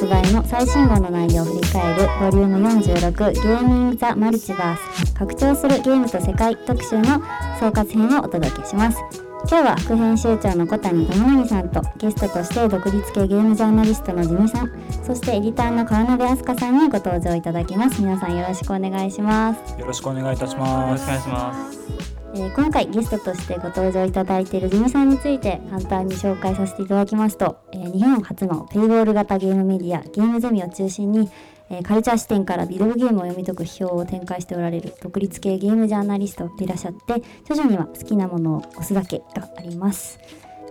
発売の最新号の内容を振り返るボリューム46ゲーミング・ザ・マルチバース。拡張するゲームと世界特集の総括編をお届けします。今日は副編集長の小谷智則さんとゲストとして独立系ゲームジャーナリストのジミさんそしてエディターの川辺飛鳥さんにご登場いただきます。皆さんよろしくお願いします。よろしくお願いいたします。よろしくお願いしますえー、今回ゲストとしてご登場いただいているジミさんについて簡単に紹介させていただきますと、えー、日本初のペイボール型ゲームメディアゲームゼミを中心に、えー、カルチャー視点からビデオゲームを読み解く批評を展開しておられる独立系ゲームジャーナリストでいらっしゃって徐々には好きなものを押すだけがあります。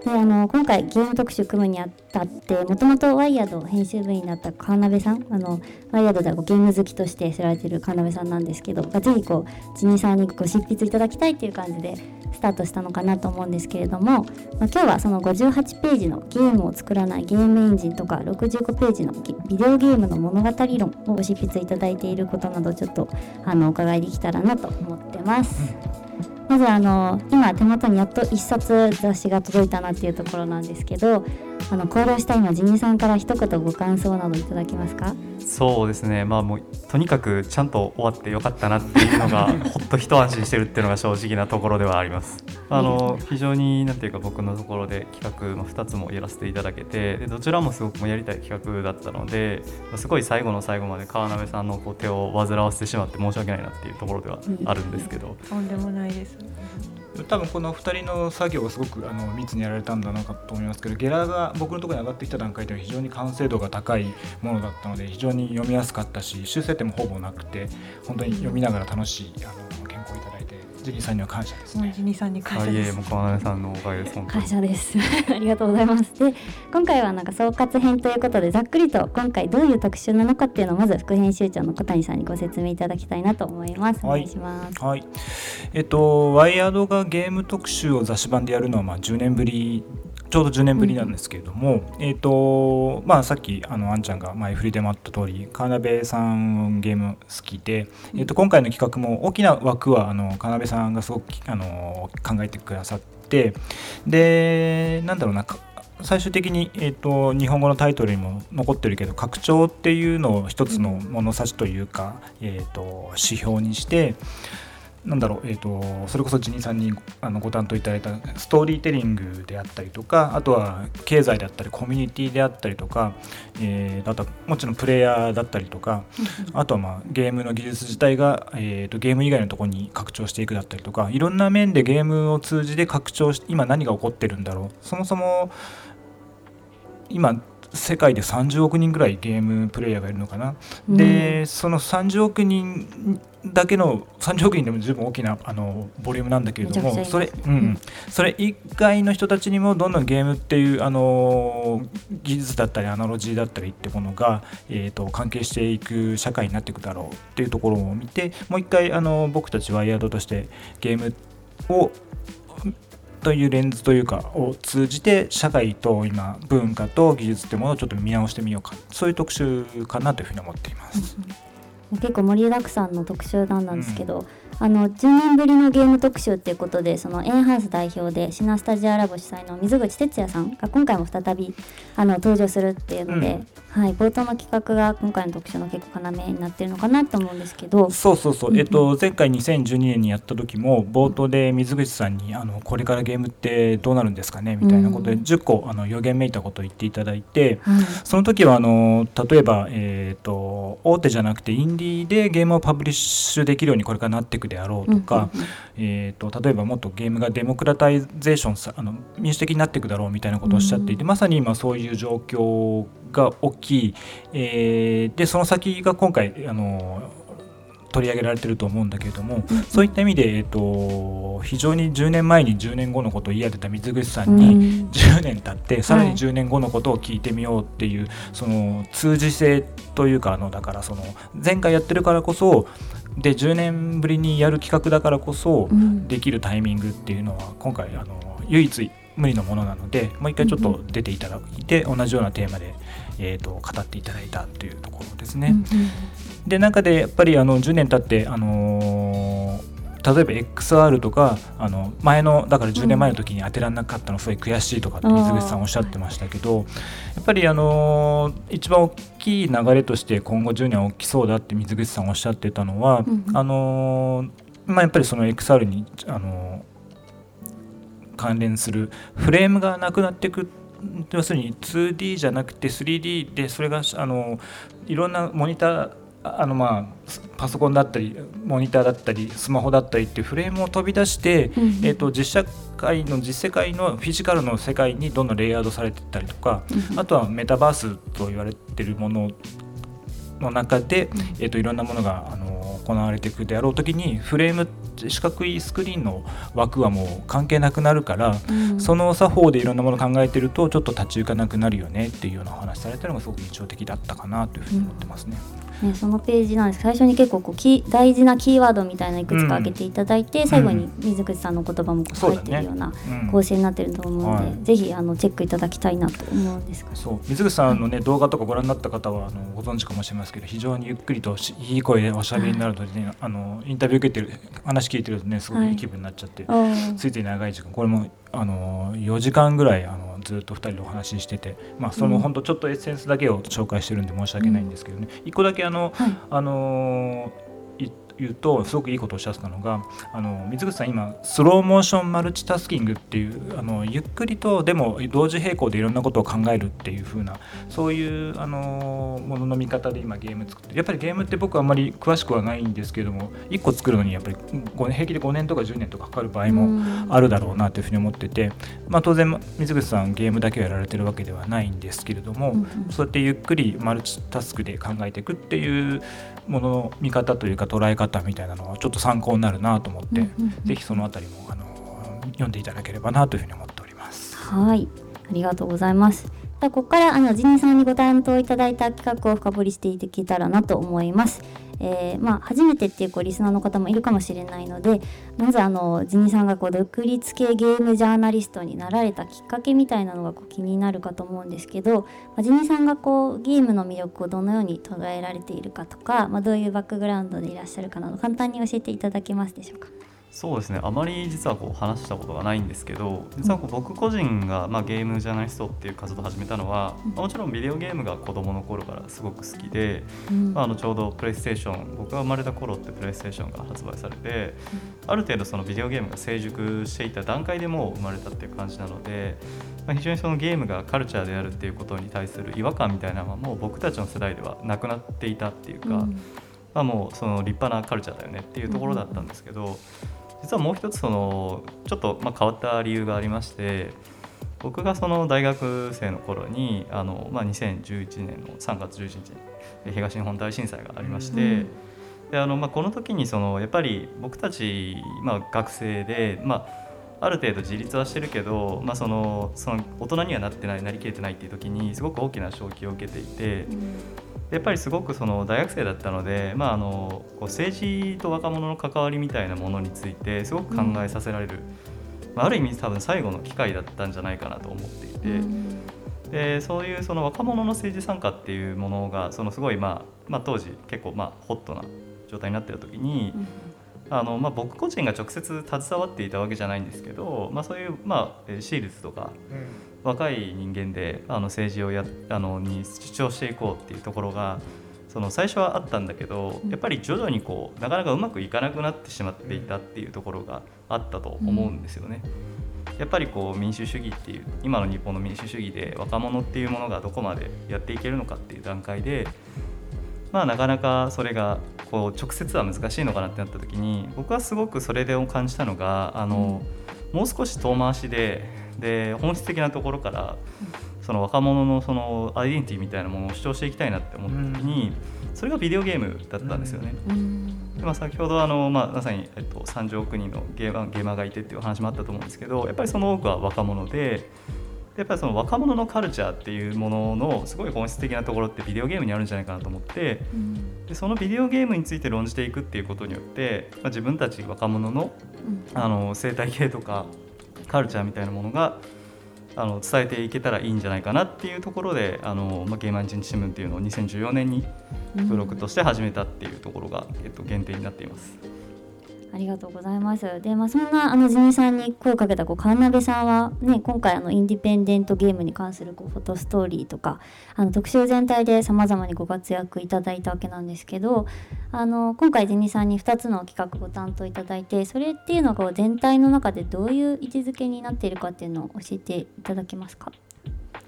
であの今回ゲーム特集組むにあたってもともとワイヤード編集部員だった川辺さんあのワイヤードではゲーム好きとして知られてる川辺さんなんですけどぜひこうジニさんにご執筆いただきたいっていう感じでスタートしたのかなと思うんですけれども、まあ、今日はその58ページのゲームを作らないゲームエンジンとか65ページのビデオゲームの物語論をご執筆いただいていることなどちょっとあのお伺いできたらなと思ってます。まずあの今手元にやっと1冊雑誌が届いたなっていうところなんですけどあの行動した今ジニさんから一言ご感想などいただけますか？そうですね。まあもうとにかくちゃんと終わってよかったなっていうのがほっと一安心してるっていうのが正直なところではあります。あの非常になんていうか僕のところで企画、まあ、2つもやらせていただけてでどちらもすごくやりたい企画だったのですごい最後の最後まで川辺さんのこう手を煩わせてしまって申し訳ないなっていうところではあるんですけど、とんでもないです。多分この2人の作業がすごくあの密にやられたんだなと思いますけどゲラが僕のところに上がってきた段階では非常に完成度が高いものだったので非常に読みやすかったし修正点もほぼなくて本当に読みながら楽しいあのジニーさんには感謝ですね。ジニーさんに感謝です。も川根さんのおかげです。感謝です。ありがとうございます。で、今回はなんか総括編ということでざっくりと今回どういう特集なのかっていうのをまず副編集長の小谷さんにご説明いただきたいなと思います。お願いします。はい。えっとワイヤードがゲーム特集を雑誌版でやるのはまあ10年ぶりちょうど10年ぶりなんですけれども、うん、えっ、ー、とまあさっきあのあんちゃんが前振りでもあった通り川辺さんゲーム好きで、えー、と今回の企画も大きな枠はあの川辺さんがすごくあの考えてくださってでなんだろうな最終的に、えーと、日本語のタイトルにも残ってるけど拡張っていうのを一つの物差しというか、えーと指標にしてなんだろう、えーと、それこそジニーさんにあのご担当いただいたストーリーテリングであったりとかあとは経済であったりコミュニティであったりとか、えー、あとはもちろんプレイヤーだったりとかあとは、まあ、ゲームの技術自体が、えーと、ゲーム以外のところに拡張していくだったりとかいろんな面でゲームを通じて拡張し今何が起こってるんだろう。そもそも今世界で30億人ぐらいゲームプレイヤーがいるのかな、うん、でその30億人だけの30億人でも十分大きなあのボリュームなんだけれどもそれ,、うん、それ以外の人たちにもどんどんゲームっていうあの技術だったりアナロジーだったりってものが、えーと、関係していく社会になっていくだろうっていうところを見てもう一回あの僕たちワイヤードとしてゲームをというレンズというかを通じて社会と今文化と技術ってものをちょっと見直してみようか。そういう特集かなというふうに思っています。結構盛りだくさんの特集なんですけど、うんあの10年ぶりのゲーム特集っていうことでそのエンハウス代表でシナスタジアラボ主催の水口哲也さんが今回も再びあの登場するっていうので、うん、はい、冒頭の企画が今回の特集の結構要になってるのかなと思うんですけど。そうそうそう、えっと、前回2012年にやった時も冒頭で水口さんにあのこれからゲームってどうなるんですかねみたいなことで10個あの予言めいたことを言っていただいて、うん、その時はあの例えば、えーと、大手じゃなくてインディーでゲームをパブリッシュできるようにこれからなっていくであろうとか、えーと、例えばもっとゲームがデモクラタイゼーションさあの民主的になっていくだろうみたいなことをおっしゃっていて、まさに今そういう状況が起き、えー、でその先が今回あの取り上げられてると思うんだけれども、うん、そういった意味で、えーと、非常に10年前に10年後のことを言い当てた水口さんに10年経って、うん、さらに10年後のことを聞いてみようっていう、はい、その通じ性というかあのだからその前回やってるからこそで10年ぶりにやる企画だからこそできるタイミングっていうのは今回あの唯一無二のものなのでもう一回ちょっと出ていただいて同じようなテーマで、えーと、語っていただいたというところですね。で中でやっぱりあの10年経って、あの例えば XR とかあの前のだから10年前の時に当てられなかったのすごい悔しいとかって水口さんおっしゃってましたけど、やっぱりあの一番大きい流れとして今後10年は起きそうだって水口さんおっしゃってたのは、うんうん。あのまあ、やっぱりその XR にあの関連するフレームがなくなっていく要するに 2D じゃなくて 3D でそれがあのいろんなモニターあのまあパソコンだったりモニターだったりスマホだったりっていうフレームを飛び出して、うんうん。えー、と実社会の実世界のフィジカルの世界にどんどんレイヤードされていったりとか、あとはメタバースと言われてるものの中で、えー、といろんなものがあの行われていくであろう時にフレーム四角いスクリーンの枠はもう関係なくなるから、うん。その作法でいろんなもの考えてるとちょっと立ち行かなくなるよねっていうようなお話されたのがすごく印象的だったかなというふうに思ってますね。ね、そのページなんです最初に結構こうキー大事なキーワードみたいないくつか挙げていただいて、最後に水口さんの言葉も入ってるようなうん。構成になってると思うので、はい。ぜひあのチェックいただきたいなと思うんですが。そう。水口さんのね、動画とかご覧になった方はあのご存知かもしれませんけど非常にゆっくりとしいい声でおしゃべりになるので、ねあのインタビュー受けてる話聞いてるとねすごくいい気分になっちゃって、おー。ついつい長い時間。これもあの4時間ぐらいあのずっと2人でお話ししてて、まあ、そのうん。本当ちょっとエッセンスだけを紹介してるんで申し訳ないんですけどね、一個だけあの、はい。あのい言うとすごくいいことをおっしゃってたのがあの水口さん今スローモーションマルチタスキングっていうあのゆっくりとでも同時並行でいろんなことを考えるっていう風なそういうあのものの見方で今ゲーム作ってるやっぱりゲームって僕はあんまり詳しくはないんですけども1個作るのにやっぱり5年平気で5年とか10年とかかかる場合もうん。あるだろうなというふうに思ってて、まあ、当然水口さんゲームだけをやられてるわけではないんですけれども、そうやってゆっくりマルチタスクで考えていくっていうものの見方というか捉え方みたいなのはちょっと参考になるなと思って、うんうんうんぜひそのあたりもあの読んでいただければなというふうに思っております。はい、ありがとうございます。ではここからあのジニーさんにご担当いただいた企画を深掘りしていけたらなと思います。えーまあ、初めてっていうこうリスナーの方もいるかもしれないのでまずあのジニさんがこう独立系ゲームジャーナリストになられたきっかけみたいなのがこう気になるかと思うんですけど、まあ、ジニさんがこうゲームの魅力をどのように捉えられているかとか、まあ、どういうバックグラウンドでいらっしゃるかなど簡単に教えていただけますでしょうか？そうですね。あまり実はこう話したことがないんですけど実はこう僕個人が、まあ、ゲームジャーナリストっていう活動を始めたのは、まあもちろんビデオゲームが子どもの頃からすごく好きで、うん。まあ、あのちょうどプレイステーション僕が生まれた頃ってプレイステーションが発売されて、ある程度そのビデオゲームが成熟していた段階でもう生まれたっていう感じなので、まあ、非常にそのゲームがカルチャーであるっていうことに対する違和感みたいなのはもう僕たちの世代ではなくなっていたっていうか、うん。まあ、もうその立派なカルチャーだよねっていうところだったんですけど、実はもう一つそのちょっとまあ変わった理由がありまして僕がその大学生の頃にあの、まあ、2011年の3月11日にえ東日本大震災がありまして、うんであのまあ、この時にそのやっぱり僕たち、まあ、学生で、まあ、ある程度自立はしてるけど、まあ、そのその大人にはなってないなりきれてないっていう時にすごく大きな衝撃を受けていて。やっぱりすごくその大学生だったので、まあ、あのこう政治と若者の関わりみたいなものについてすごく考えさせられる、まあ、ある意味多分最後の機会だったんじゃないかなと思っていて、でそういうその若者の政治参加っていうものがそのすごい、まあまあ、当時結構まあホットな状態になっている時に、あのまあ、僕個人が直接携わっていたわけじゃないんですけど、まあ、そういう、まあ、えーシールズとか若い人間であの政治をやあのに主張していこうっていうところがその最初はあったんだけどやっぱり徐々にこうなかなかうまくいかなくなってしまっていたっていうところがあったと思うんですよね。やっぱりこう民主主義っていう今の日本の民主主義で若者っていうものがどこまでやっていけるのかっていう段階でまあなかなかそれがこう直接は難しいのかなってなった時に僕はすごくそれで感じたのがあの、もう少し遠回しでで本質的なところからその若者のそのアイデンティティみたいなものを主張していきたいなって思った時に、それがビデオゲームだったんですよね。でまあ、先ほどあの、まあ、まさに、えっと、30億人のゲーマーゲーマーがいてっていう話もあったと思うんですけどやっぱりその多くは若者でやっぱりその若者のカルチャーっていうもののすごい本質的なところってビデオゲームにあるんじゃないかなと思ってでそのビデオゲームについて論じていくっていうことによって、まあ、自分たち若者のあの生態系とかカルチャーみたいなものがあの伝えていけたらいいんじゃないかなっていうところであの、まあ、ゲーマー一日新聞っていうのを2014年にブログとして始めたっていうところが、えっと、限定になっています。ありがとうございます。で、まあ、そんなあのジミさんに声をかけたこう川辺さんはね、今回あのインディペンデントゲームに関するこうフォトストーリーとか、あの特集全体で様々にご活躍いただいたわけなんですけど、あの今回ジミさんに2つの企画ご担当いただいて、それっていうのがこう全体の中でどういう位置づけになっているかっていうのを教えていただけますか？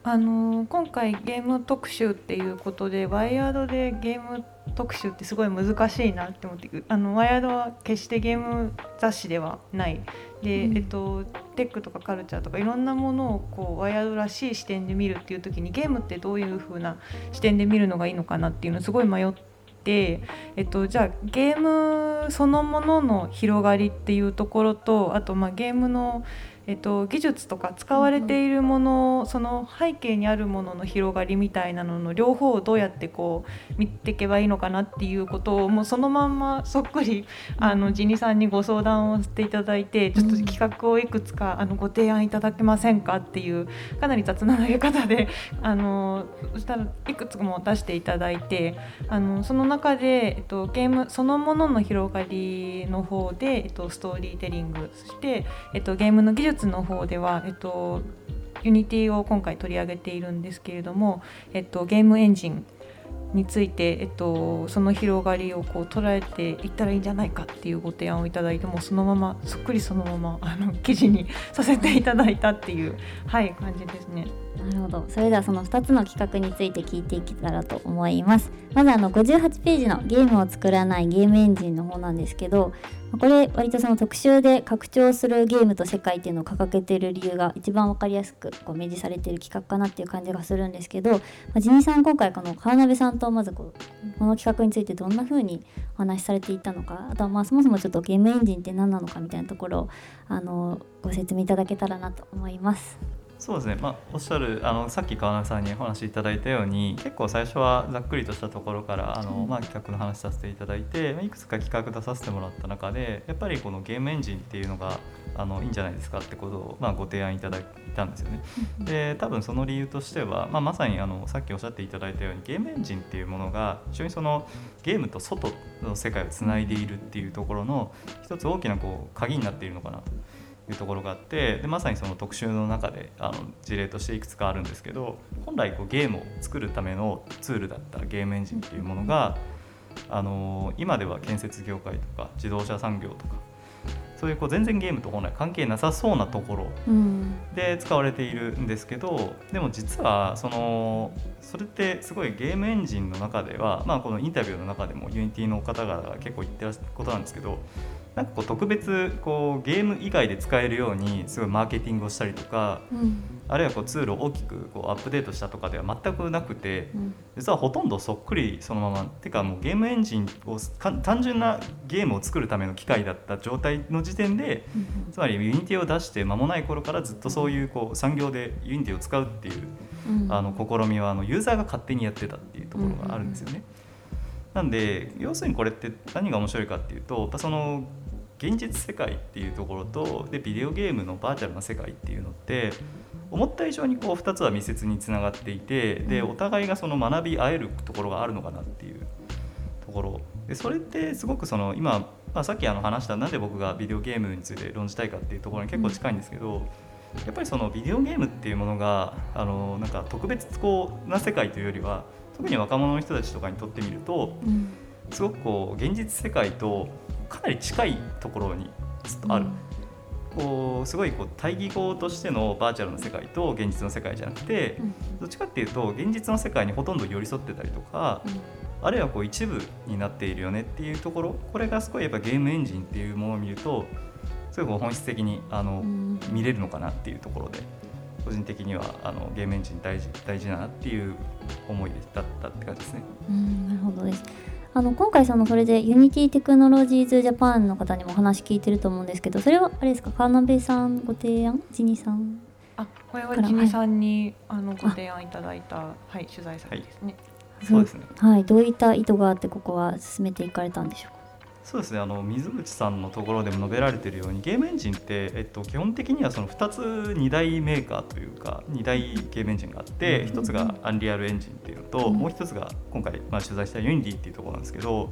あの今回ゲーム特集っていうことでワイヤードでゲーム特集ってすごい難しいなって思ってあのワイヤードは決してゲーム雑誌ではない。で、うん。えっと、テックとかカルチャーとかいろんなものをこうワイヤードらしい視点で見るっていう時にゲームってどういう風な視点で見るのがいいのかなっていうのをすごい迷って、えっと、じゃあゲームそのものの広がりっていうところとあとまあゲームのえっと、技術とか使われているもの、その背景にあるものの広がりみたいなのの両方をどうやってこう見ていけばいいのかなっていうことをもうそのまんまそっくりあのジニさんにご相談をしていただいてちょっと企画をいくつかあのご提案いただけませんかっていうかなり雑な投げ方で あのそしたらいくつも出していただいてあのその中で、えっと、ゲームそのものの広がりの方で、えっと、ストーリーテリングそして、えっと、ゲームの技術の方では、えっと、ユニティを今回取り上げているんですけれども、えっと、ゲームエンジンについて、えっと、その広がりをこう捉えていったらいいんじゃないかっていうご提案をいただいてもそのままそっくりそのままあの記事にさせていただいたっていう、はい、感じですね。なるほど。それではその2つの企画について聞いていけたらと思います。まずあの58ページのゲームを作らないゲームエンジンの方なんですけど、これ割とその特集で拡張するゲームと世界っていうのを掲げてる理由が一番わかりやすくこう明示されてる企画かなっていう感じがするんですけど、まあ、ジニさん今回この川辺さんとまずこうこの企画についてどんな風にお話しされていたのか、あとはまあそもそもちょっとゲームエンジンって何なのかみたいなところをあのご説明いただけたらなと思います。そうですね、まあ、おっしゃるあのさっき川中さんにお話しいただいたように結構最初はざっくりとしたところからあの、まあ、企画の話させていただいてまあいくつか企画出させてもらった中でやっぱりこのゲームエンジンっていうのがあのいいんじゃないですかってことを、まあ、ご提案いただいたんですよね。で多分その理由としては、まあ、まさにあのさっきおっしゃっていただいたようにゲームエンジンっていうものが非常にそのゲームと外の世界をつないでいるっていうところの一つ大きなこう鍵になっているのかなと。いうところがあってでまさにその特集の中であの事例としていくつかあるんですけど本来こうゲームを作るためのツールだったゲームエンジンっていうものがあの今では建設業界とか自動車産業とかそういうこう全然ゲームと本来関係なさそうなところうん。で使われているんですけどでも実はそのそれってすごいゲームエンジンの中では、まあ、このインタビューの中でもユニティの方々が結構言ってらっしゃることなんですけどなんかこう特別こうゲーム以外で使えるようにすごいマーケティングをしたりとかうん。あるいはこうツールを大きくこうアップデートしたとかでは全くなくてうん。実はほとんどそっくりそのまま。てかもうゲームエンジンをか単純なゲームを作るための機械だった状態の時点でつまりユニティを出して間もない頃からずっとそういうこう産業でユニティを使うっていううん。あの試みはあのユーザーが勝手にやってたっていうところがあるんですよね。なんで要するにこれって何が面白いかっていうとその現実世界っていうところとでビデオゲームのバーチャルな世界っていうのって思った以上にこう2つは密接につながっていてでお互いがその学び合えるところがあるのかなっていうところ。でそれってすごくその今、まあ、さっきあの話したなんで僕がビデオゲームについて論じたいかっていうところに結構近いんですけど、やっぱりそのビデオゲームっていうものがあのなんか特別こうな世界というよりは特に若者の人たちとかにとってみるとうん。すごくこう現実世界とかなり近いところにずっとある。こうすごいこう対義語としてのバーチャルの世界と現実の世界じゃなくてうんどっちかっていうと現実の世界にほとんど寄り添ってたりとかあるいはこう一部になっているよねっていうところこれがすごいやっぱゲームエンジンっていうものを見るとすごい本質的にあのうん見れるのかなっていうところで個人的にはあのゲームエンジン大事大事だなっていう思いだったって感じですね。うんなるほどです。あの今回そのそれでユニティテクノロジーズジャパンの方にもお話聞いてると思うんですけど、それはあれですか、川辺さんご提案、ジニさん？あこれはジニさんにあのご提案いただいた、はい、取材先ですね。そうですね。はい、どういった意図があってここは進めていかれたんでしょうか？そうですね。あの水口さんのところでも述べられているようにゲームエンジンって、えっと、基本的にはその2つ2大メーカーというか2大ゲームエンジンがあって1つがアンリアルエンジンっていうのとうん。もう1つが今回、まあ、取材したユニティっていうところなんですけど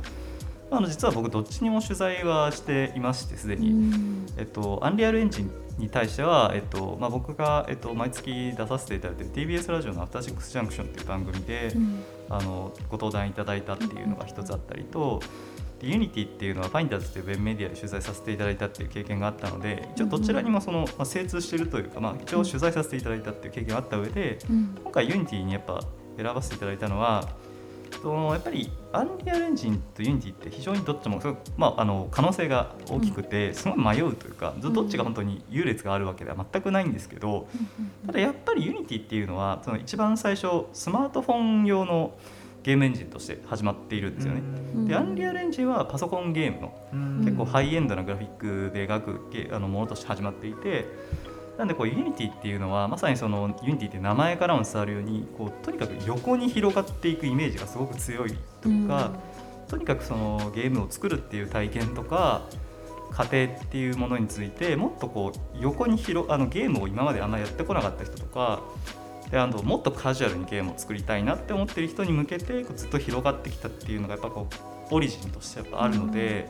まあ、あの実は僕どっちにも取材はしていましてすでに、うん。えっと、アンリアルエンジンに対しては、えっとまあ、僕が、えっと、毎月出させていただいている TBS ラジオの「アフターシックスジャンクション」っていう番組で、うん。あのご登壇いただいたっていうのが一つあったりと、で Unity っていうのはファインダーズというウェブメディアで取材させていただいたっていう経験があったので一応どちらにもその、まあ、精通しているというか、まあ、一応取材させていただいたっていう経験があった上でうん。今回 Unity にやっぱ選ばせていただいたのはそのやっぱりアンリアルエンジンと Unity って非常にどっちもまあ、あの可能性が大きくてすごい迷うというかどどっちが本当に優劣があるわけでは全くないんですけどただやっぱり Unity っていうのはその一番最初スマートフォン用のゲームエンジンとして始まっているんですよね。うん。でアンリアルエンジンはパソコンゲームのうん。結構ハイエンドなグラフィックで描くゲあのものとして始まっていてなんでこう Unity っていうのはまさにその Unity って名前からも伝わるようにこうとにかく横に広がっていくイメージがすごく強いとか、とにかくそのゲームを作るっていう体験とか過程っていうものについてもっとこう横に広あのゲームを今まであんまやってこなかった人とかであともっとカジュアルにゲームを作りたいなって思ってる人に向けてこうずっと広がってきたっていうのがやっぱこうオリジンとしてやっぱあるので、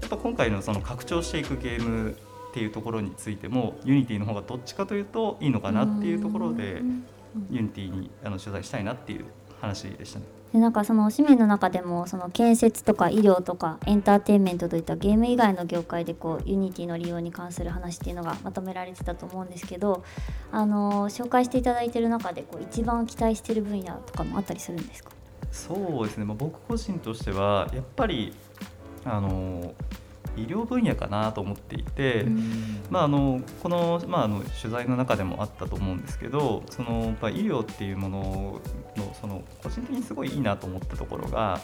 やっぱ今回のその拡張していくゲームっていうところについても Unity の方がどっちかというといいのかなっていうところでうん。Unity にあの取材したいなっていう話でしたね。でなんかその紙面の中でもその建設とか医療とかエンターテインメントといったゲーム以外の業界でこうユニティの利用に関する話っていうのがまとめられてたと思うんですけどあの紹介していただいてる中でこう一番期待してる分野とかもあったりするんですか？そうですね、まあ、僕個人としてはやっぱりあの医療分野かなと思っていて、まあ、あのこの,、まあ、あの取材の中でもあったと思うんですけどそのやっぱ医療っていうもののその個人的にすごいいいなと思ったところが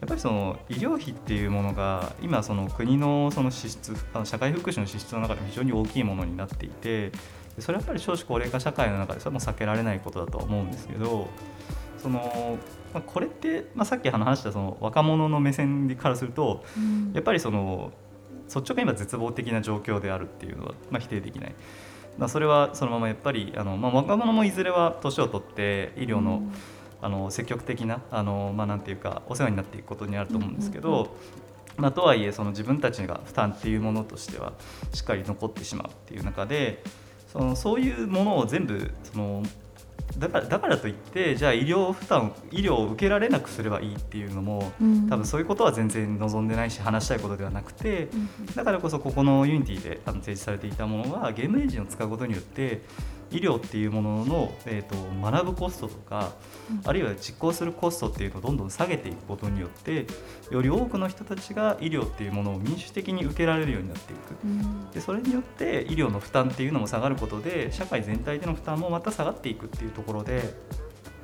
やっぱりその医療費っていうものが今その国のその支出あの社会福祉の支出の中でも非常に大きいものになっていてでそれはやっぱり少子高齢化社会の中でそれはもう避けられないことだとは思うんですけどその、まあ、これって、まあ、さっき話したその若者の目線からするとやっぱりその率直に今絶望的な状況であるっていうのは、まあ、否定できない。まあ、それはそのままやっぱりあの、まあ、若者もいずれは年を取って医療の,、あの積極的なあの、まあ、なんていうかお世話になっていくことになると思うんですけど、まあ、とはいえその自分たちが負担っていうものとしてはしっかり残ってしまうっていう中でそのそういうものを全部そのだからだからといってじゃあ医療負担医療を受けられなくすればいいっていうのもうん。多分そういうことは全然望んでないし話したいことではなくてだからこそここのユニティであの提示されていたものはゲームエンジンを使うことによって医療っていうものの、えー、と学ぶコストとか、あるいは実行するコストっていうのをどんどん下げていくことによってより多くの人たちが医療っていうものを民主的に受けられるようになっていく。うん。でそれによって医療の負担っていうのも下がることで社会全体での負担もまた下がっていくっていうところで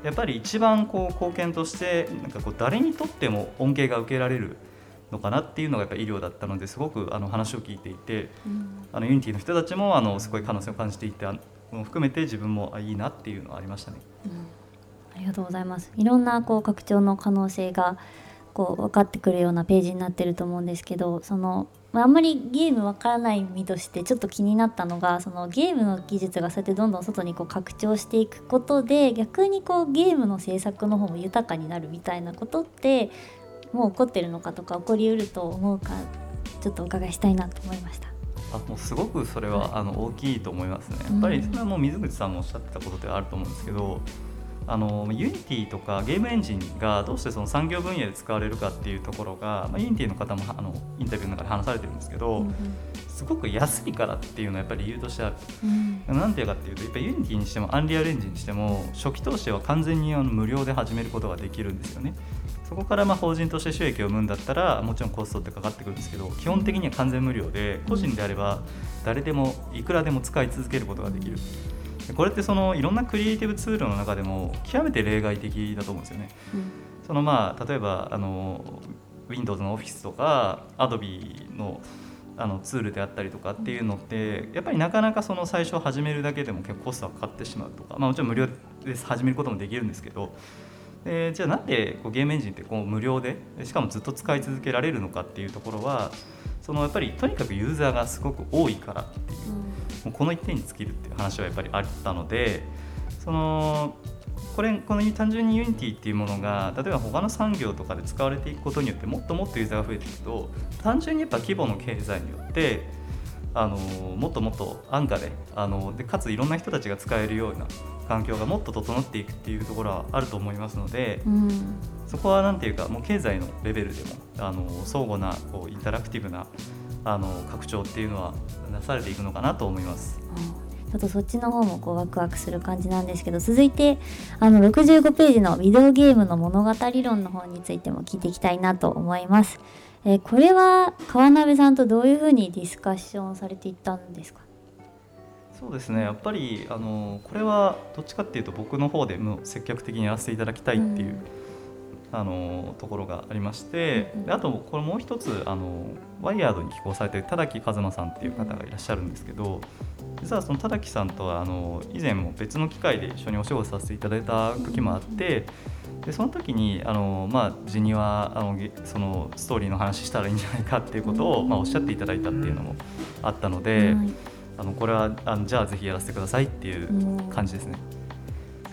やっぱり一番こう貢献としてなんかこう誰にとっても恩恵が受けられるのかなっていうのがやっぱ医療だったのですごくあの話を聞いていてあのユニティの人たちもあのすごい可能性を感じていてあの含めて自分もあいいなっていうのはありましたね。うんありがとうございます。いろんなこう拡張の可能性がこう分かってくるようなページになってると思うんですけど、そのあんまりゲームわからない身としてちょっと気になったのが、そのゲームの技術がそうやってどんどん外にこう拡張していくことで、逆にこうゲームの制作の方も豊かになるみたいなことってもう起こってるのかとか起こりうると思うかちょっとお伺いしたいなと思いました。あもうすごくそれはあの大きいと思いますね。やっぱりそれはもう水口さんもおっしゃってたことではあると思うんですけど、あのユニティとかゲームエンジンがどうしてその産業分野で使われるかっていうところが、まあ、ユニティの方もあのインタビューの中で話されてるんですけど、すごく安いからっていうのはやっぱり理由としてある。うんなんていうかっていうとやっぱユニティにしてもアンリアルエンジンにしても初期投資は完全にあの無料で始めることができるんですよね。そこからまあ法人として収益を生むんだったらもちろんコストってかかってくるんですけど基本的には完全無料で個人であれば誰でもいくらでも使い続けることができる。でこれってそのいろんなクリエイティブツールの中でも極めて例外的だと思うんですよね。そのまあ例えばあの Windows の Office とか Adobe のあのツールであったりとかっていうのってやっぱりなかなかその最初始めるだけでも結構コストがかかってしまうとか、まあ、もちろん無料で始めることもできるんですけどでじゃあなんでこうゲームエンジンってこう無料でしかもずっと使い続けられるのかっていうところはそのやっぱりとにかくユーザーがすごく多いからっていうもうこの一点に尽きるっていう話はやっぱりあったのでそのこれこの単純にユニティっていうものが例えば他の産業とかで使われていくことによってもっともっとユーザーが増えていくと単純にやっぱ規模の経済によってあのもっともっと安価であのでかついろんな人たちが使えるような環境がもっと整っていくっていうところはあると思いますので、うん、そこは何ていうかもう経済のレベルでもあの相互なこうインタラクティブなあの拡張っていうのはなされていくのかなと思います。ちょっとそっちの方もこうワクワクする感じなんですけど続いてあの65ページのビデオゲームの物語論の方についても聞いていきたいなと思います。えー、これは川鍋さんとどういうふうにディスカッションされていったんですか？そうですね。やっぱりあのこれはどっちかっていうと僕の方でも積極的にやらせていただきたいっていう、うん、あのところがありまして、うん、あとこれもう一つあのワイヤードに寄稿されてる田崎一馬さんっていう方がいらっしゃるんですけど実はその田崎さんとはあの以前も別の機会で一緒にお仕事させていただいた時もあって。でその時にあの、まあ、ジニはあのそのストーリーの話したらいいんじゃないかっていうことを、まあ、おっしゃっていただいたっていうのもあったので、あのこれはあのじゃあぜひやらせてくださいっていう感じですね。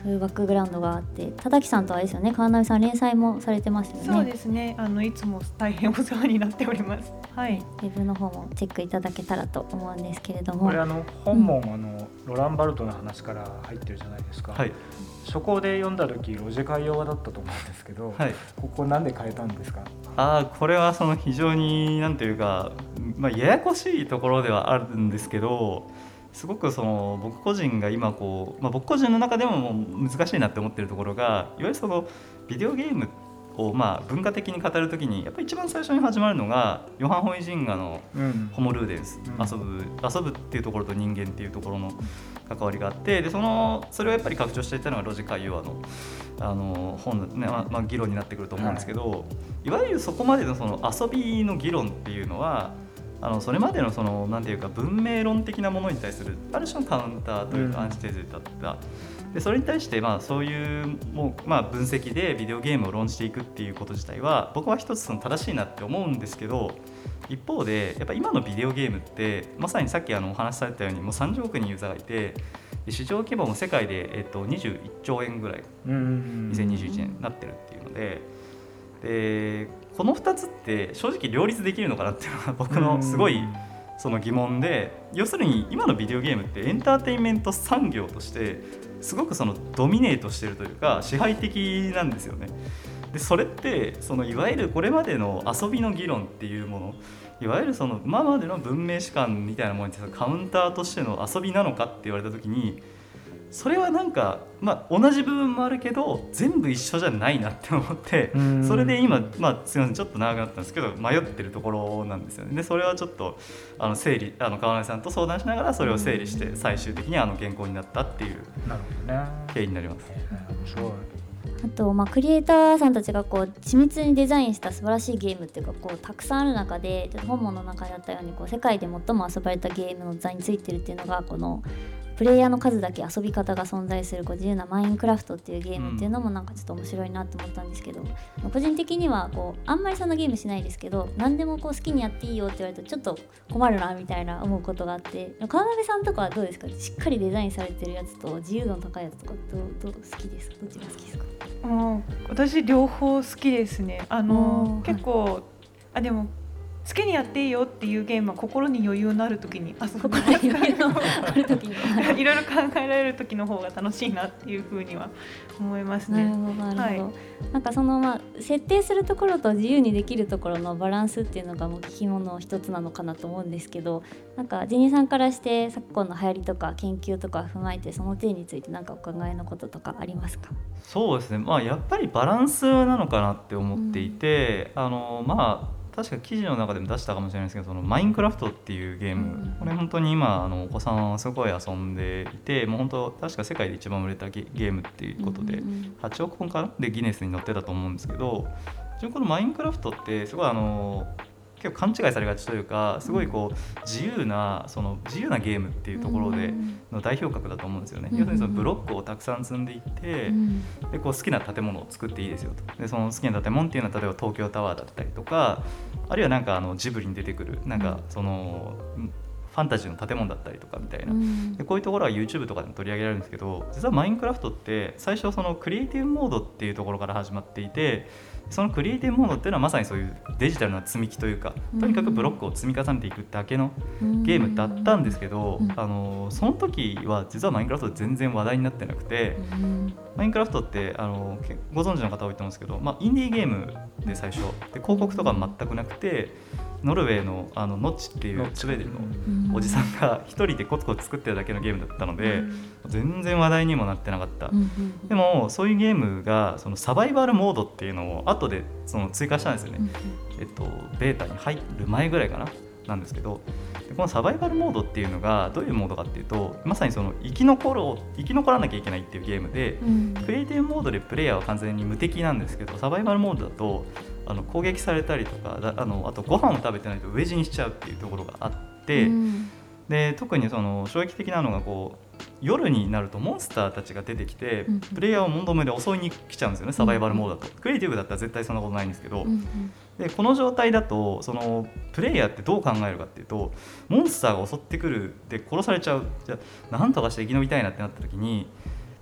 そういうバックグラウンドがあって田崎さんとあれですよね川波さん連載もされてますよね。そうですね。あのいつも大変お世話になっております。はい。ウェブの方もチェックいただけたらと思うんですけれども。これあの本も、うん、あのロランバルトの話から入ってるじゃないですか、はい、初稿で読んだ時ロジカイ用だったと思うんですけど、はい、ここなんで変えたんですか？あこれはその非常になんていうか、まあ、ややこしいところではあるんですけどすごくその僕個人が今こう、まあ、僕個人の中でももう難しいなって思ってるところがいわゆるそのビデオゲームをまあ文化的に語る時にやっぱり一番最初に始まるのがヨハン・ホイジンガの「ホモ・ルーデンス」うん、遊ぶ遊ぶっていうところと人間っていうところの関わりがあってでそのそれをやっぱり拡張していったのがロジカ・ユアのあの本、ねまあ、議論になってくると思うんですけど、はい、いわゆるそこまでのその遊びの議論っていうのはあのそれまでのそのなんていうか文明論的なものに対するある種のカウンターというかアンチテーゼだった、うん、でそれに対してまあそういうもう、まあ、分析でビデオゲームを論じていくっていうこと自体は僕は一つその正しいなって思うんですけど一方でやっぱ今のビデオゲームってまさにさっきあのお話しされたようにもう30億人ユーザーがいて市場規模も世界で、えっと、21兆円ぐらい。2021年になってるっていうのででこの2つって正直両立できるのかなっていうのが僕のすごいその疑問で要するに今のビデオゲームってエンターテインメント産業としてすごくそのドミネートしてるというか支配的なんですよね。でそれってそのいわゆるこれまでの遊びの議論っていうものいわゆるその今までの文明史観みたいなものにカウンターとしての遊びなのかって言われた時にそれはなんか、まあ、同じ部分もあるけど全部一緒じゃないなって思ってそれで今、まあ、すみませんちょっと長くなったんですけど迷ってるところなんですよね。でそれはちょっとあの整理あの川根さんと相談しながらそれを整理して最終的にあの原稿になったっていう経緯になります。あと、まあ、クリエイターさんたちがこう緻密にデザインした素晴らしいゲームっていうかこうたくさんある中で本物の中にあったようにこう世界で最も遊ばれたゲームの座についてるっていうのがこのプレイヤーの数だけ遊び方が存在するこう自由なマインクラフトっていうゲームっていうのもなんかちょっと面白いなと思ったんですけど、うん、個人的にはこうあんまりそんなゲームしないですけど何でもこう好きにやっていいよって言われるとちょっと困るなみたいな思うことがあって川辺さんとかはどうですか？しっかりデザインされてるやつと自由度の高いやつとかどど好きですか？どっちが好きですか？私両方好きですね。あの結構、はい、あでも好きにやっていいよっていうゲームは心に余裕のある時に遊ぶ いろいろ考えられる時の方が楽しいなっていうふうには思いますね。なるほどなるほど、はい、なんかそのまあ設定するところと自由にできるところのバランスっていうのがもう聞き物一つなのかなと思うんですけどなんかジェニーさんからして昨今の流行りとか研究とか踏まえてその点について何かお考えのこととかありますか？そうですね。まあやっぱりバランスなのかなって思っていて、うん、あのまあ確か記事の中でも出したかもしれないですけどそのマインクラフトっていうゲーム、これ本当に今あのお子さんはすごい遊んでいてもう本当確か世界で一番売れたゲームっていうことで、8億本かなでギネスに載ってたと思うんですけどこのマインクラフトってすごいあの結構勘違いされがちというかすごいこう自由なその自由なゲームっていうところでの代表格だと思うんですよね。要するにそのブロックをたくさん積んでいってでこう好きな建物を作っていいですよと。でその好きな建物っていうのは例えば東京タワーだったりとかあるいはなんかあのジブリに出てくるなんかそのファンタジーの建物だったりとかみたいな、うん。でこういうところは YouTube とかでも取り上げられるんですけど実はマインクラフトって最初そのクリエイティブモードっていうところから始まっていてそのクリエイティブモードっていうのはまさにそういうデジタルな積み木というかとにかくブロックを積み重ねていくだけのゲームだったんですけど、うん。あのその時は実はマインクラフト全然話題になってなくて、うん。マインクラフトってあのけご存知の方多いと思うんですけど、まあ、インディーゲームで最初。で広告とか全くなくてノルウェーのあのノッチっていうスウェーデンのおじさんが一人でコツコツ作ってるだけのゲームだったので、全然話題にもなってなかった、うんうんでもそういうゲームがそのサバイバルモードっていうのを後でその追加したんですよね、えっと、ベータに入る前ぐらいかな？なんですけど。でこのサバイバルモードっていうのがどういうモードかっていうとまさにその生き残ろう生き残らなきゃいけないっていうゲームでうん。クリエイティブモードでプレイヤーは完全に無敵なんですけどサバイバルモードだとあの攻撃されたりとかだあのあとご飯を食べてないと飢え死にしちゃうっていうところがあって、うん。で特にその衝撃的なのがこう夜になるとモンスターたちが出てきて、うんプレイヤーを問答目で襲いに来ちゃうんですよねサバイバルモードだと、クリエイティブだったら絶対そんなことないんですけど、うんでこの状態だとそのプレイヤーってどう考えるかっていうとモンスターが襲ってくるで殺されちゃうじゃあ何とかして生き延びたいなってなった時に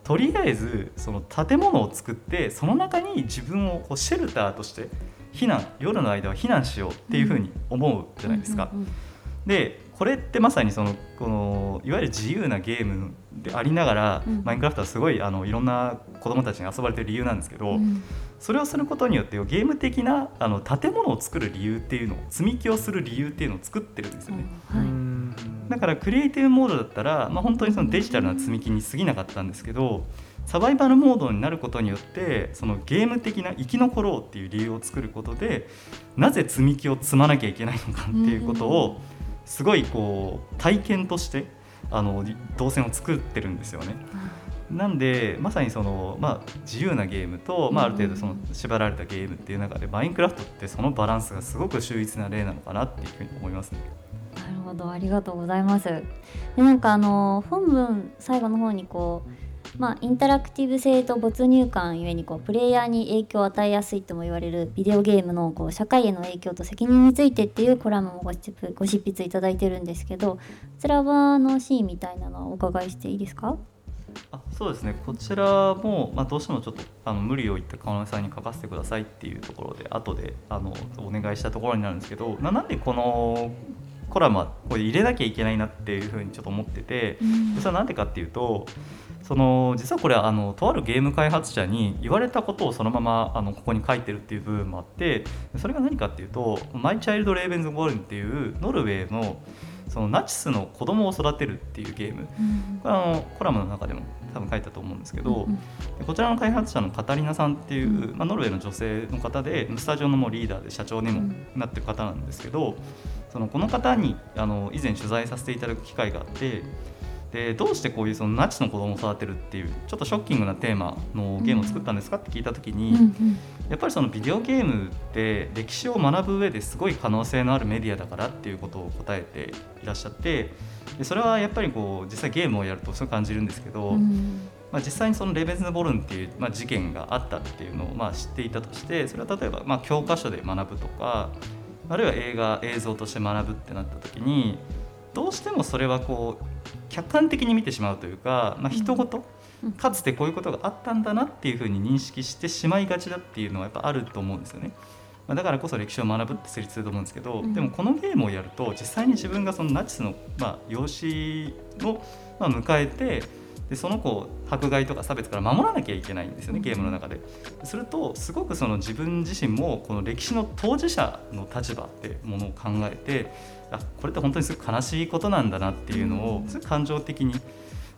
とりあえずその建物を作ってその中に自分をこうシェルターとして避難夜の間は避難しようっていうふうに思うじゃないですか。うんでこれってまさにそのこのいわゆる自由なゲームでありながら、うん。マインクラフトはすごいあのいろんな子供たちに遊ばれてる理由なんですけど、うん。それをすることによってゲーム的なあの建物を作る理由っていうのを積み木をする理由っていうのを作ってるんですよね。はい。だからクリエイティブモードだったら、まあ、本当にそのデジタルな積み木に過ぎなかったんですけどサバイバルモードになることによってそのゲーム的な生き残ろうっていう理由を作ることでなぜ積み木を積まなきゃいけないのかっていうことをすごいこう体験としてあの動線を作ってるんですよね。なんでまさにその、まあ、自由なゲームと、まあ、ある程度その縛られたゲームっていう中でマインクラフトってそのバランスがすごく秀逸な例なのかなっていうふうに思いますね。なるほど。ありがとうございます。でなんかあの本文最後の方にこうまあインタラクティブ性と没入感ゆえにこうプレイヤーに影響を与えやすいとも言われるビデオゲームのこう社会への影響と責任についてっていうコラムもご執ご執筆いただいてるんですけどこちらはあのシーンみたいなのはお伺いしていいですか？あそうですね。こちらも、まあ、どうしてもちょっとあの無理を言って川野さんに書かせてくださいっていうところで後であのお願いしたところになるんですけどななんでこのコラムはこれ入れなきゃいけないなっていうふうにちょっと思っててでそれはなんでかっていうとその実はこれはあのとあるゲーム開発者に言われたことをそのままあのここに書いてるっていう部分もあってそれが何かっていうと「 My Child Lebensborn」っていうノルウェーのそのナチスの子供を育てるっていうゲーム。これはあのコラムの中でも多分書いたと思うんですけど、こちらの開発者のカタリナさんっていう、まあ、ノルウェーの女性の方でスタジオのもうリーダーで社長にもなってる方なんですけど、そのこの方にあの以前取材させていただく機会があってでどうしてこういうそのナチスの子供を育てるっていうちょっとショッキングなテーマのゲームを作ったんですかって聞いた時に、うんうん。やっぱりそのビデオゲームって歴史を学ぶ上ですごい可能性のあるメディアだからっていうことを答えていらっしゃってでそれはやっぱりこう実際ゲームをやるとそう感じるんですけど、うんまあ、実際にそのレベンズボルンっていう、まあ、事件があったっていうのをまあ知っていたとしてそれは例えばまあ教科書で学ぶとかあるいは映画映像として学ぶってなった時にどうしてもそれはこう客観的に見てしまうというか、まあ、人事、うん。かつてこういうことがあったんだなっていうふうに認識してしまいがちだっていうのはやっぱあると思うんですよね。まあ、だからこそ歴史を学ぶって成立すると思うんですけど、うん。でもこのゲームをやると実際に自分がそのナチスの、まあ、養子を、まあ、迎えてでその子を迫害とか差別から守らなきゃいけないんですよねゲームの中で。するとすごくその自分自身もこの歴史の当事者の立場ってものを考えてあこれって本当にすごく悲しいことなんだなっていうのをすごく感情的に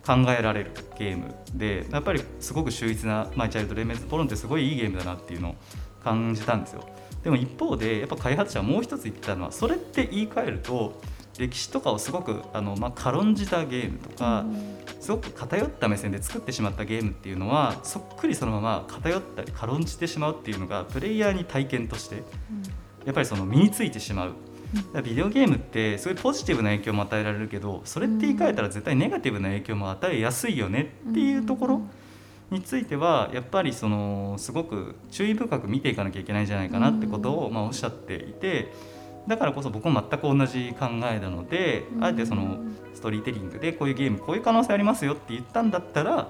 考えられるゲームでやっぱりすごく秀逸な「マイ・チャイルド・レメンズ・ポロン」ってすごいいいゲームだなっていうのを感じたんですよ。でも一方でやっぱ開発者はもう一つ言ってたのはそれって言い換えると歴史とかをすごくあの、まあ、軽んじたゲームとか、すごく偏った目線で作ってしまったゲームっていうのはそっくりそのまま偏ったり軽んじてしまうっていうのがプレイヤーに体験としてやっぱりその身についてしまう。ビデオゲームってすごいポジティブな影響も与えられるけどそれって言い換えたら絶対ネガティブな影響も与えやすいよねっていうところについてはやっぱりそのすごく注意深く見ていかなきゃいけないんじゃないかなってことをまあおっしゃっていてだからこそ僕も全く同じ考えなので、あえてそのストーリーテリングでこういうゲームこういう可能性ありますよって言ったんだったら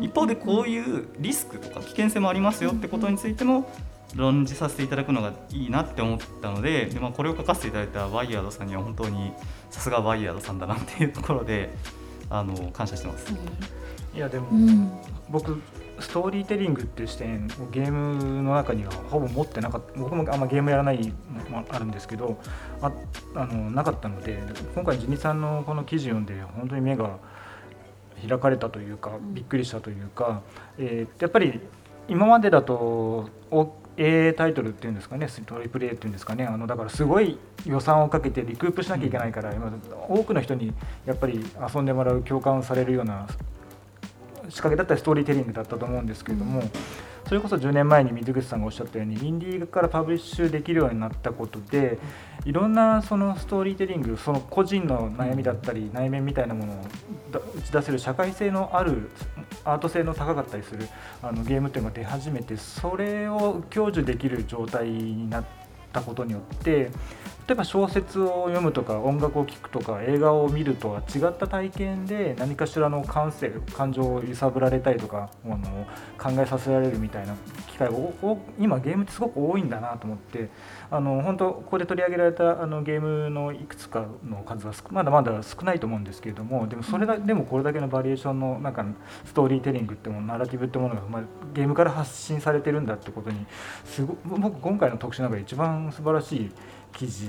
一方でこういうリスクとか危険性もありますよってことについても論じさせていただくのがいいなって思ったのでで、まあ、これを書かせていただいたワイヤードさんには本当にさすがワイヤードさんだなっていうところで あの感謝してます。いやでも、うん、僕ストーリーテリングっていう視点をゲームの中にはほぼ持ってなかった僕もあんまゲームやらないのもあるんですけどああのなかったので今回ジニさんのこの記事読んで本当に目が開かれたというかびっくりしたというか、えー、やっぱり今までだと A タイトルっていうんですかねトリプル A っていうんですかねあのだからすごい予算をかけてリクープしなきゃいけないから、多くの人にやっぱり遊んでもらう共感されるような仕掛けだったりストーリーテリングだったと思うんですけれども、それこそ10年前に水口さんがおっしゃったようにインディーからパブリッシュできるようになったことでいろんなそのストーリーテリングその個人の悩みだったり内面みたいなものを打ち出せる社会性のあるアート性の高かったりするあのゲームっていうのが出始めてそれを享受できる状態になったことによってえば小説を読むとか音楽を聴くとか映画を見るとは違った体験で何かしらの感性感情を揺さぶられたりとかあの考えさせられるみたいな機会を今ゲームってすごく多いんだなと思ってあの本当ここで取り上げられたあのゲームのいくつかの数はまだまだ少ないと思うんですけれどもでもそれだでもこれだけのバリエーションのなんかストーリーテリングってもナラティブってものが、まあ、ゲームから発信されてるんだってことにすご僕今回の特集の中で一番素晴らしい記事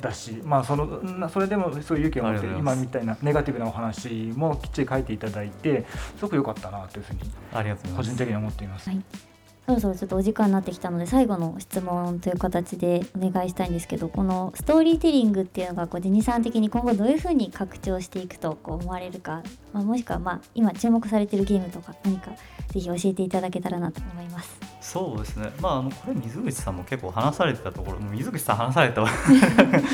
だし、まあ、そのそれでもそういう勇気を持って今みたいなネガティブなお話もきっちり書いていただいてすごく良かったなというふうに個人的に思っています。はい。そろそろちょっとお時間になってきたので最後の質問という形でお願いしたいんですけどこのストーリーテリングっていうのがこうジニさん的に今後どういうふうに拡張していくとこう思われるか、まあ、もしくはまあ今注目されているゲームとか何かぜひ教えていただけたらなと思います。そうですね、まあ、あのこれ水口さんも結構話されてたところ水口さん話された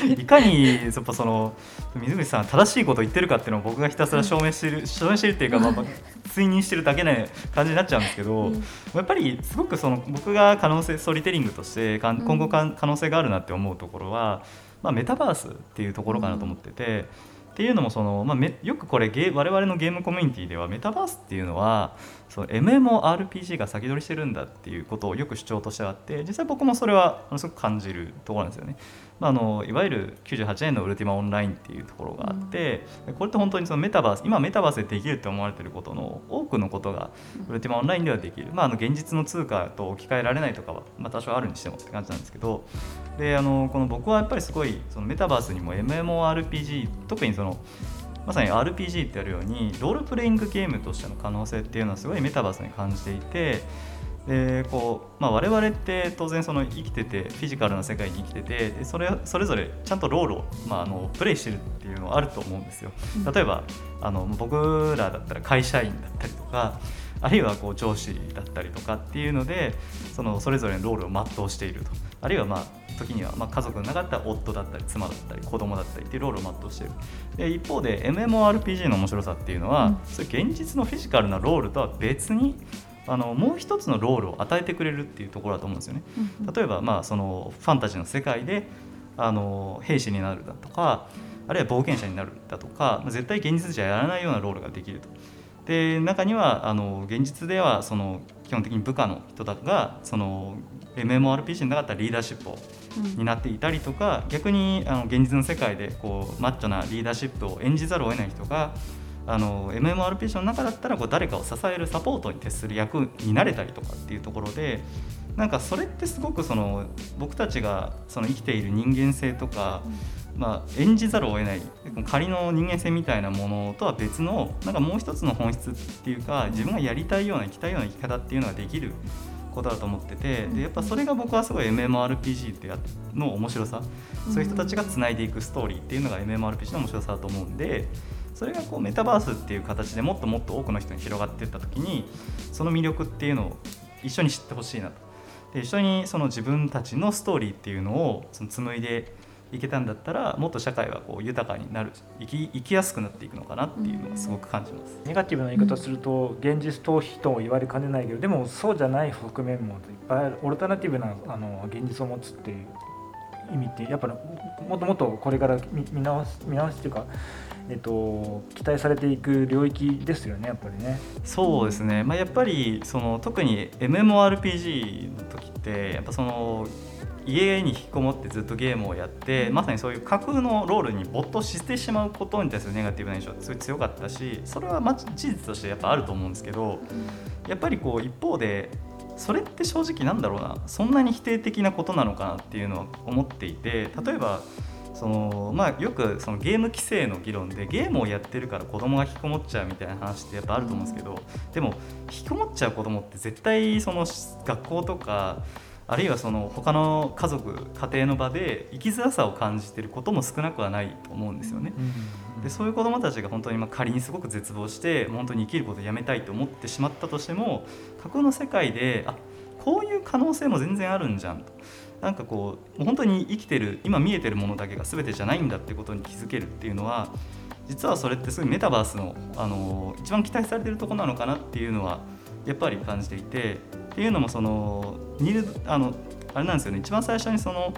いかにやっぱその水口さん正しいこと言ってるかっていうのを僕がひたすら証明してる 証明してるっていうか、まあ、まあ追認してるだけな感じになっちゃうんですけど、うん、やっぱりすごくその僕が可能性ストーリーテリングとして今後可能性があるなって思うところは、まあ、メタバースっていうところかなと思ってて。っていうのもその、まあ、よくこれゲ我々のゲームコミュニティではメタバースっていうのはその MMORPG が先取りしてるんだっていうことをよく主張としてあって実際僕もそれはすごく感じるところなんですよね。まあ、あのいわゆる98年のウルティマオンラインっていうところがあって、うん、これって本当にそのメタバース今メタバースでできるって思われてることの多くのことがウルティマオンラインではできる、まあ、あの現実の通貨と置き換えられないとかは、まあ、多少あるにしてもって感じなんですけどであのこの僕はやっぱりすごいそのメタバースにも MMORPG 特にそのまさに RPG ってやるようにロールプレイングゲームとしての可能性っていうのはすごいメタバースに感じていてでこうまあ、我々って当然その生きててフィジカルな世界に生きててでそれそれぞれちゃんとロールを、まあ、あのプレイしてるっていうのはあると思うんですよ。例えばあの僕らだったら会社員だったりとかあるいはこう上司だったりとかっていうのでそのそれぞれのロールを全うしているとあるいはまあ時には、まあ、家族の中だったら夫だったり妻だったり子供だったりっていうロールを全うしているで一方で MMORPG の面白さっていうのは、うん、それ現実のフィジカルなロールとは別にあのもう一つのロールを与えてくれるっていうところだと思うんですよね。例えば、まあ、そのファンタジーの世界であの兵士になるだとかあるいは冒険者になるだとか絶対現実じゃやらないようなロールができると。で中にはあの現実ではその基本的に部下の人がその MMORPG の中だったらリーダーシップをになっていたりとか、うん、逆にあの現実の世界でこうマッチョなリーダーシップを演じざるを得ない人があの MMORPG の中だったらこう誰かを支えるサポートに徹する役になれたりとかっていうところでなんかそれってすごくその僕たちがその生きている人間性とか、まあ、演じざるを得ない仮の人間性みたいなものとは別のなんかもう一つの本質っていうか自分がやりたいような生きたいような生き方っていうのができることだと思っててでやっぱそれが僕はすごい MMORPG ってやの面白さ。そういう人たちがつないでいくストーリーっていうのが MMORPG の面白さだと思うんでそれがこうメタバースっていう形でもっともっと多くの人に広がっていった時にその魅力っていうのを一緒に知ってほしいなと。で一緒にその自分たちのストーリーっていうのをその紡いでいけたんだったらもっと社会はこう豊かになる生き生きやすくなっていくのかなっていうのはすごく感じます、ネガティブな言い方すると現実逃避とも言われかねないけどでもそうじゃない側面もいっぱいある。オルタナティブなあの現実を持つっていう意味ってやっぱりもっともっとこれから見見直す見直しっていうか、えっと、期待されていく領域ですよねやっぱりね。そうですね、まあ、やっぱりその特に MMORPG の時ってやっぱその家に引きこもってずっとゲームをやってまさにそういう架空のロールに没頭してしまうことに対するネガティブな印象はすごい強かったしそれはま事実としてやっぱあると思うんですけどやっぱりこう一方でそれって正直なんだろうなそんなに否定的なことなのかなっていうのは思っていて例えばそのまあ、よくそのゲーム規制の議論でゲームをやってるから子供が引きこもっちゃうみたいな話ってやっぱあると思うんですけどでも引きこもっちゃう子供って絶対その学校とかあるいはその他の家族家庭の場で生きづらさを感じてることも少なくはないと思うんですよね。でそういう子どもたちが本当にま仮にすごく絶望して本当に生きることをやめたいと思ってしまったとしても架空の世界であこういう可能性も全然あるんじゃんと。なんかこうもう本当に生きてる今見えてるものだけが全てじゃないんだってことに気づけるっていうのは実はそれってすごいメタバースのあの一番期待されてるとこなのかなっていうのはやっぱり感じていてっていうのもそのニルあのあれなんですよね。一番最初にその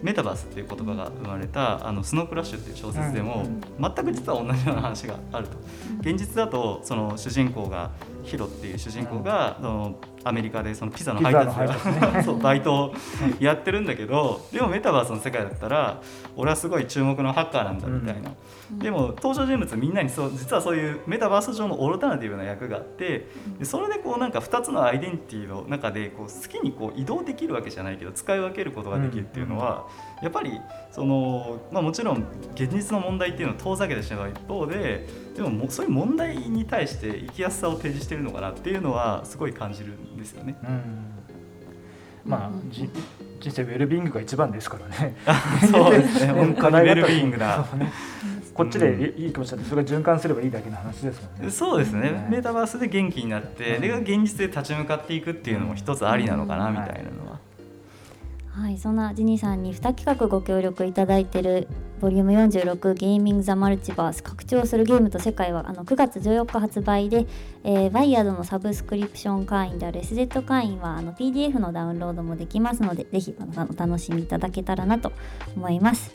メタバースっていう言葉が生まれた「あのスノークラッシュ」っていう小説でも、全く実は同じような話があると。現実だとその主人公がヒロっていう主人公が、そのアメリカでそのピザの配達ね、そうバイトをやってるんだけどでもメタバースの世界だったら俺はすごい注目のハッカーなんだみたいな、うん、でも登場人物みんなにそう実はそういうメタバース上のオルタナティブな役があってでそれでこうなんか2つのアイデンティティの中でこう好きにこう移動できるわけじゃないけど使い分けることができるっていうのは、やっぱりその、まあ、もちろん現実の問題っていうのを遠ざけてしまう一方ででももそういう問題に対して生きやすさを提示しているのかなっていうのはすごい感じる。んですよね。うん、まあ、うん、人生ウェルビーイングが一番ですからね。そうですね。本当にウェルビーイングだ。こっちでいい気持ちでそれが循環すればいいだけの話ですもんね。そうですね。メタバースで元気になって、で現実で立ち向かっていくっていうのも一つありなのかなみたいなのは。はい、そんなジニーさんに2企画ご協力いただいているボリューム46ゲーミング・ザ・マルチバース。拡張するゲームと世界はあの9月14日発売で、えー、バイヤードのサブスクリプション会員である SZ 会員はあの PDF のダウンロードもできますのでぜひお楽しみいただけたらなと思います。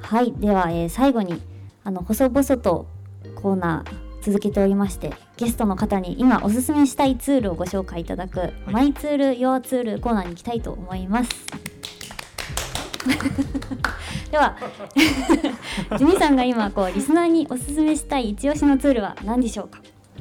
はい。では、えー、最後にあの細々とコーナー続けておりましてゲストの方に今おすすめしたいツールをご紹介いただく、はい、マイツール・ヨアツールコーナーに行きたいと思います。ではジミさんが今こうリスナーにおすすめしたい一押しのツールは何でしょうか？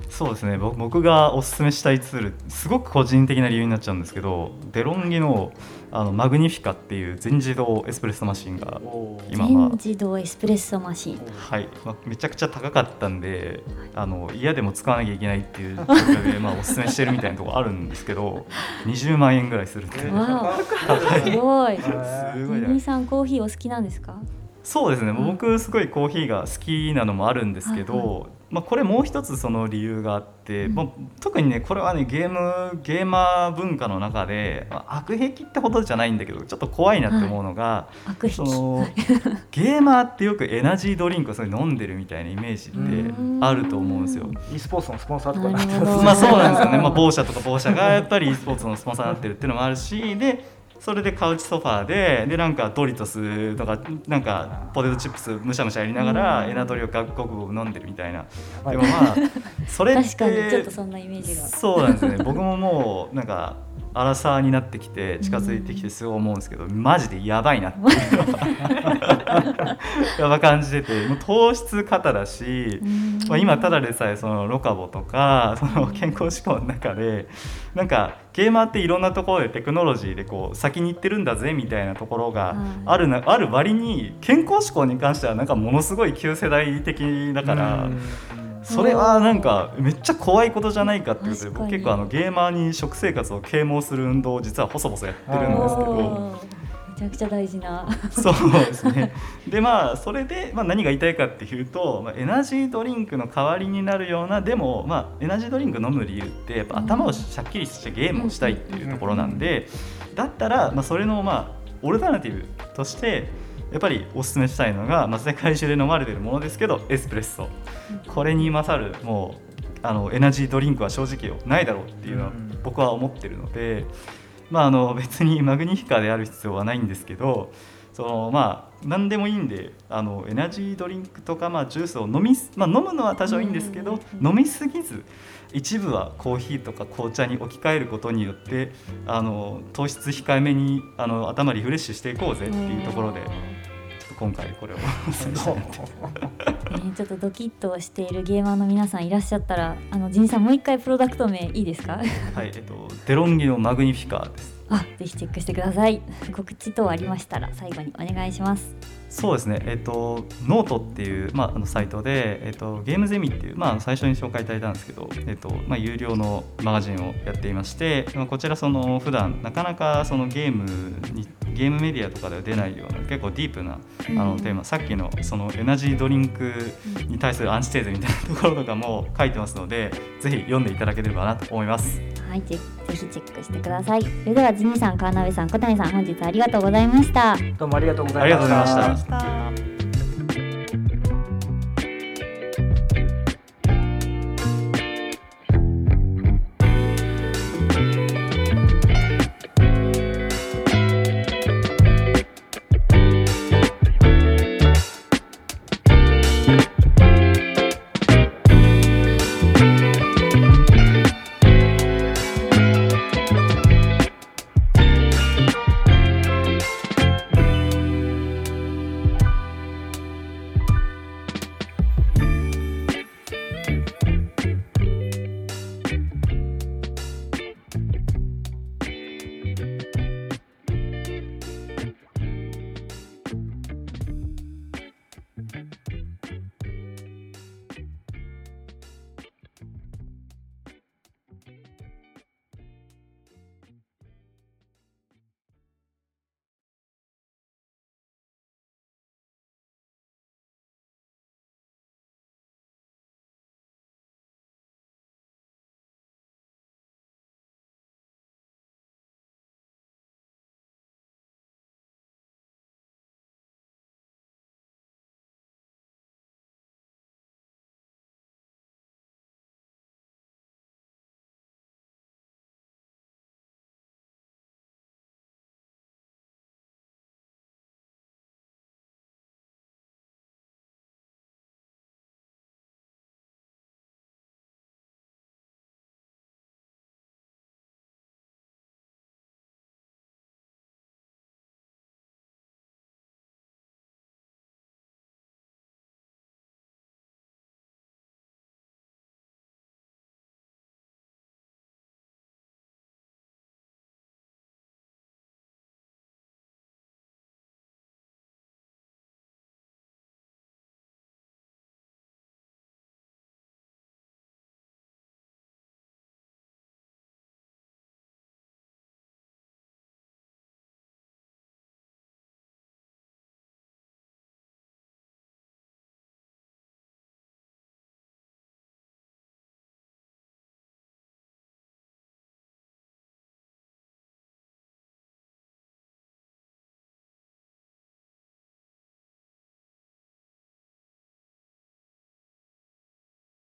そうですね。僕がおすすめしたいツールすごく個人的な理由になっちゃうんですけどデロンギのあのマグニフィカっていう全自動エスプレッソマシンが今は全自動エスプレッソマシン。はい、まあ、めちゃくちゃ高かったんであの嫌でも使わなきゃいけないっていう状況でまあおすすめしてるみたいなところあるんですけど 20万円ぐらいするっていう。すごい。すごい。さんコーヒーお好きなんですか？そうですね、僕すごいコーヒーが好きなのもあるんですけど、はいはいまあ、これもう一つその理由があって、うん、まあ、特にねこれはねゲームゲーマー文化の中で、まあ、悪癖ってほどじゃないんだけどちょっと怖いなって思うのが、はい、その ゲーマーってよくエナジードリンクをそれ飲んでるみたいなイメージってあると思うんですよ。e スポーツのスポンサーとかまあそうなんですよね、まあ、某社とか某社がやっぱり e スポーツのスポンサーになってるっていうのもあるしでそれでカウチソファーででなんかドリトスとかなんかポテトチップスむしゃむしゃやりながらエナドリをごくごく飲んでるみたいな。でもまあそれって確かにちょっとそんなイメージが。そうなんですね。僕ももうなんかアラサーになってきて近づいてきてすごい思うんですけど、マジでやばいなって やば感じててもう糖質過だし、まあ、今ただでさえそのロカボとかその健康志向の中でなんかゲーマーっていろんなところでテクノロジーでこう先に行ってるんだぜみたいなところがあるな、ある割に健康志向に関してはなんかものすごい旧世代的だから。それはなんかめっちゃ怖いことじゃないかっていうことで僕結構あのゲーマーに食生活を啓蒙する運動を実は細々やってるんですけど。めちゃくちゃ大事な。そうですね。でまあそれで、まあ、何が言いたいかっていうと、まあ、エナジードリンクの代わりになるようなでも、まあ、エナジードリンク飲む理由ってやっぱ頭をしゃっきりしてゲームをしたいっていうところなんでだったら、まあ、それのまあオルタナティブとしてやっぱりおすすめしたいのが、まあ、世界中で飲まれてるものですけどエスプレッソ。これに勝るもうあのエナジードリンクは正直ないだろうっていうのは僕は思ってるので、まあ、あの別にマグニフィカである必要はないんですけどそのまあ何でもいいんであのエナジードリンクとか、まあ、ジュースを飲み、まあ、飲むのは多少いいんですけど、飲みすぎず一部はコーヒーとか紅茶に置き換えることによってあの糖質控えめにあの頭リフレッシュしていこうぜっていうところで。今回これをちょっとドキッとしているゲーマーの皆さんいらっしゃったらあのジンさんもう一回プロダクト名いいですか？はい、えっと、デロンギのマグニフィカーです。あぜひチェックしてください。告知等ありましたら最後にお願いしますそうですね、えっと、ノートっていう、まあ、あのサイトで、えっと、ゲームゼミっていう、まあ、最初に紹介いただいたんですけど、えっとまあ、有料のマガジンをやっていまして、まあ、こちらその普段なかなかそのゲームにゲームメディアとかでは出ないような結構ディープなあのテーマ、さっきのそのエナジードリンクに対するアンチテーゼみたいなところとかも書いてますのでぜひ読んでいただければなと思います。はいひチェックしてください。それではジニさん川辺さん小谷さん本日ありがとうございました。どうもありがとうございました。